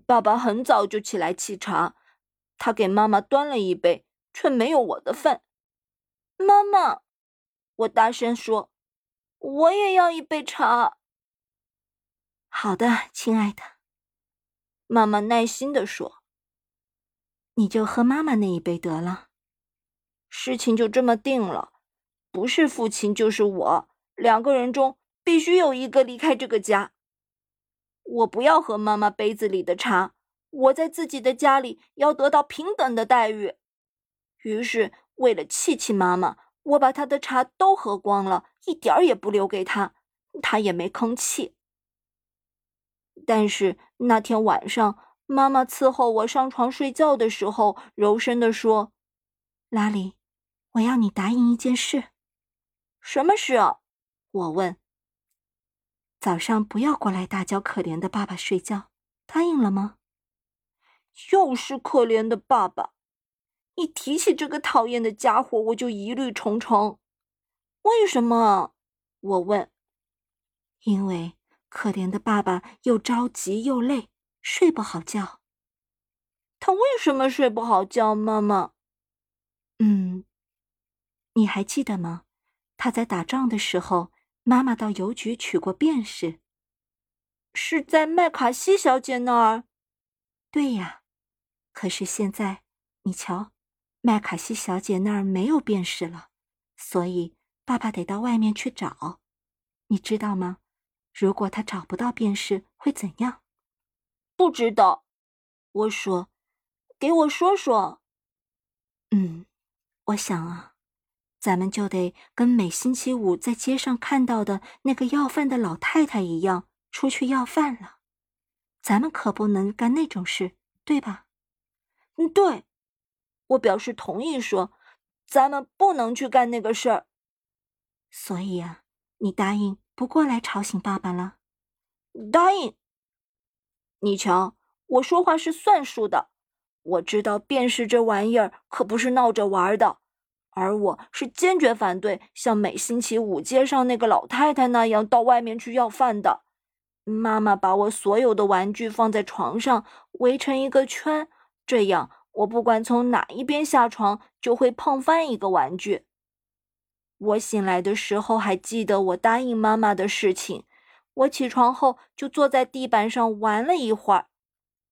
爸爸很早就起来沏茶，他给妈妈端了一杯，却没有我的份。妈妈，我大声说：“我也要一杯茶。”好的，亲爱的，妈妈耐心地说：“你就喝妈妈那一杯得了。”事情就这么定了，不是父亲就是我，两个人中必须有一个离开这个家。我不要喝妈妈杯子里的茶，我在自己的家里要得到平等的待遇。于是，为了气气妈妈，我把她的茶都喝光了，一点儿也不留给她，她也没吭气。但是那天晚上，妈妈伺候我上床睡觉的时候，柔声地说：“拉里。”我要你答应一件事，什么事啊？我问。早上不要过来大叫可怜的爸爸睡觉，答应了吗？又是可怜的爸爸，一提起这个讨厌的家伙，我就疑虑重重。为什么？我问。因为可怜的爸爸又着急又累，睡不好觉。他为什么睡不好觉？妈妈。嗯。你还记得吗？他在打仗的时候，妈妈到邮局取过便士。是在麦卡锡小姐那儿。对呀，可是现在你瞧，麦卡锡小姐那儿没有便士了，所以爸爸得到外面去找。你知道吗？如果他找不到便士，会怎样？不知道。我说，给我说说。嗯，我想啊。咱们就得跟每星期五在街上看到的那个要饭的老太太一样，出去要饭了。咱们可不能干那种事，对吧？嗯，对。我表示同意，说咱们不能去干那个事儿。所以啊，你答应不过来吵醒爸爸了？答应。你瞧，我说话是算数的。我知道便是这玩意儿可不是闹着玩的。而我是坚决反对像每星期五街上那个老太太那样到外面去要饭的。妈妈把我所有的玩具放在床上，围成一个圈，这样我不管从哪一边下床，就会碰翻一个玩具。我醒来的时候还记得我答应妈妈的事情。我起床后就坐在地板上玩了一会儿，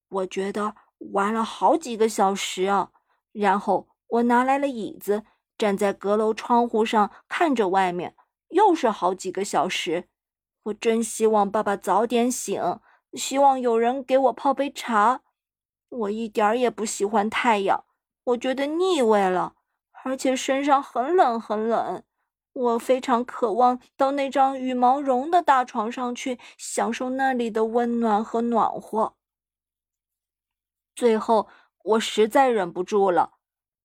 我觉得玩了好几个小时啊。然后我拿来了椅子。站在阁楼窗户上看着外面，又是好几个小时。我真希望爸爸早点醒，希望有人给我泡杯茶。我一点儿也不喜欢太阳，我觉得腻味了，而且身上很冷很冷。我非常渴望到那张羽毛绒的大床上去，享受那里的温暖和暖和。最后，我实在忍不住了，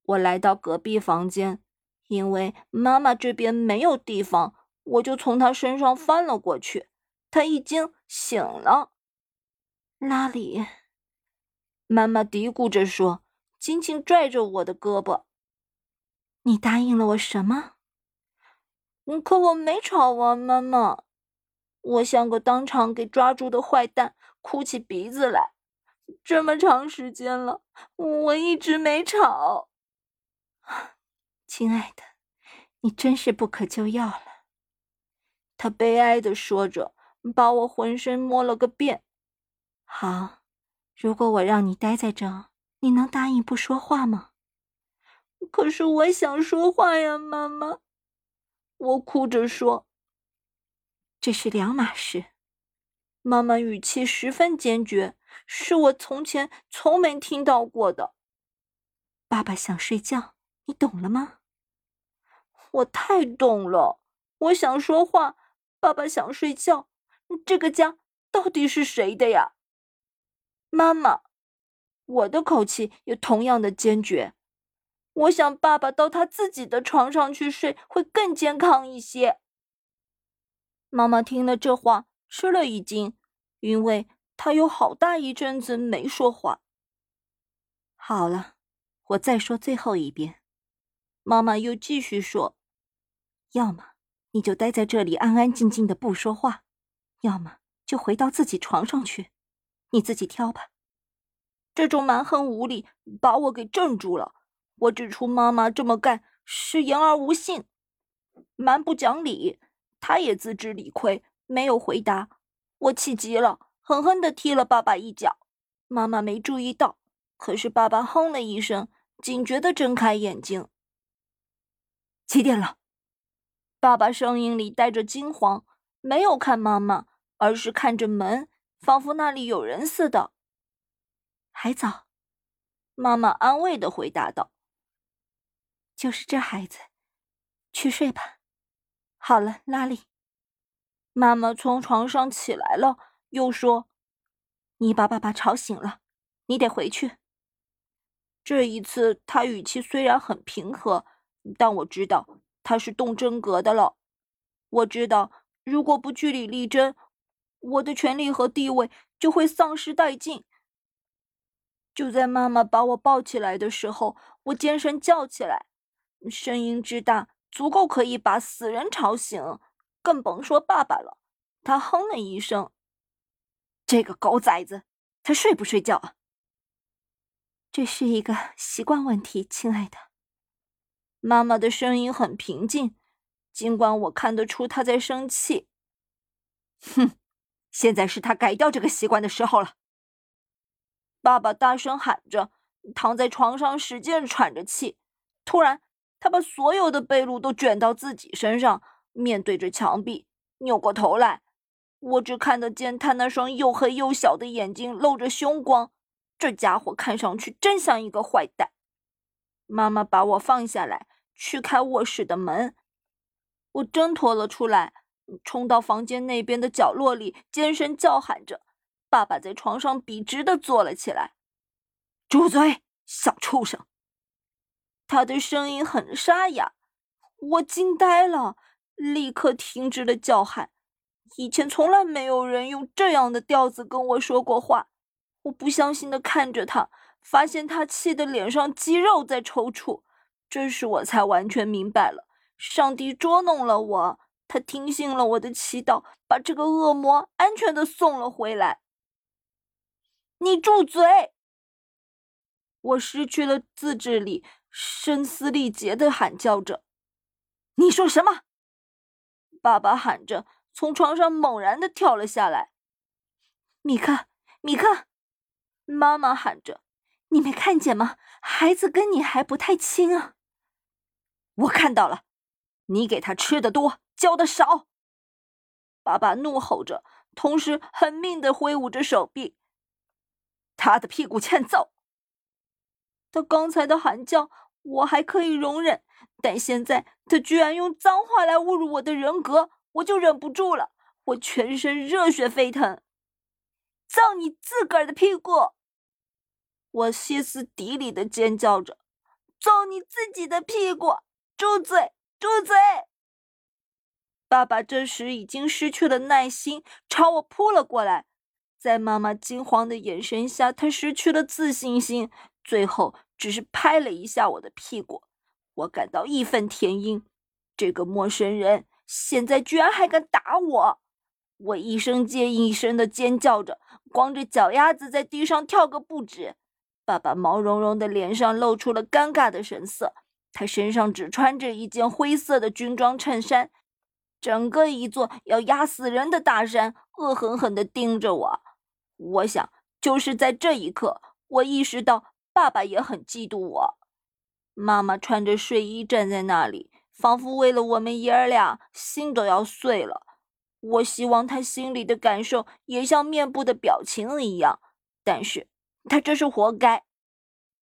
我来到隔壁房间。因为妈妈这边没有地方，我就从她身上翻了过去。她已经醒了。拉里，妈妈嘀咕着说，紧紧拽着我的胳膊。你答应了我什么？可我没吵啊，妈妈。我像个当场给抓住的坏蛋，哭起鼻子来。这么长时间了，我一直没吵。亲爱的，你真是不可救药了。他悲哀的说着，把我浑身摸了个遍。好，如果我让你待在这，你能答应不说话吗？可是我想说话呀，妈妈。我哭着说：“这是两码事。”妈妈语气十分坚决，是我从前从没听到过的。爸爸想睡觉，你懂了吗？我太懂了，我想说话，爸爸想睡觉。这个家到底是谁的呀？妈妈，我的口气也同样的坚决。我想爸爸到他自己的床上去睡会更健康一些。妈妈听了这话，吃了一惊，因为她有好大一阵子没说话。好了，我再说最后一遍。妈妈又继续说。要么你就待在这里安安静静的不说话，要么就回到自己床上去，你自己挑吧。这种蛮横无理把我给镇住了。我指出妈妈这么干是言而无信，蛮不讲理。他也自知理亏，没有回答。我气急了，狠狠地踢了爸爸一脚。妈妈没注意到，可是爸爸哼了一声，警觉地睁开眼睛。几点了？爸爸声音里带着惊慌，没有看妈妈，而是看着门，仿佛那里有人似的。还早，妈妈安慰的回答道：“就是这孩子，去睡吧。”好了，拉里。妈妈从床上起来了，又说：“你把爸爸吵醒了，你得回去。”这一次，他语气虽然很平和，但我知道他是动真格的了。我知道，如果不据理力争，我的权利和地位就会丧失殆尽。就在妈妈把我抱起来的时候，我尖声叫起来，声音之大，足够可以把死人吵醒。更甭说爸爸了，他哼了一声。这个狗崽子，他睡不睡觉啊？这是一个习惯问题，亲爱的。妈妈的声音很平静，尽管我看得出她在生气。哼，现在是他改掉这个习惯的时候了。爸爸大声喊着，躺在床上使劲喘着气。突然，他把所有的被褥都卷到自己身上。面对着墙壁，扭过头来，我只看得见他那双又黑又小的眼睛露着凶光。这家伙看上去真像一个坏蛋。妈妈把我放下来，去开卧室的门。我挣脱了出来，冲到房间那边的角落里，尖声叫喊着。爸爸在床上笔直的坐了起来。住嘴，小畜生！他的声音很沙哑，我惊呆了。立刻停止了叫喊。以前从来没有人用这样的调子跟我说过话。我不相信的看着他，发现他气得脸上肌肉在抽搐。这时我才完全明白了，上帝捉弄了我。他听信了我的祈祷，把这个恶魔安全的送了回来。你住嘴！我失去了自制力，声嘶力竭的喊叫着：“你说什么？”爸爸喊着，从床上猛然的跳了下来。米克，米克！妈妈喊着：“你没看见吗？孩子跟你还不太亲啊！”我看到了，你给他吃的多，教的少。爸爸怒吼着，同时狠命的挥舞着手臂。他的屁股欠揍。他刚才的喊叫我还可以容忍。但现在他居然用脏话来侮辱我的人格，我就忍不住了。我全身热血沸腾，造你自个儿的屁股！我歇斯底里的尖叫着，揍你自己的屁股！住嘴，住嘴！爸爸这时已经失去了耐心，朝我扑了过来。在妈妈惊慌的眼神下，他失去了自信心，最后只是拍了一下我的屁股。我感到义愤填膺，这个陌生人现在居然还敢打我！我一声接一声的尖叫着，光着脚丫子在地上跳个不止。爸爸毛茸茸的脸上露出了尴尬的神色，他身上只穿着一件灰色的军装衬衫，整个一座要压死人的大山，恶狠狠地盯着我。我想，就是在这一刻，我意识到爸爸也很嫉妒我。妈妈穿着睡衣站在那里，仿佛为了我们爷儿俩心都要碎了。我希望她心里的感受也像面部的表情一样，但是他真是活该。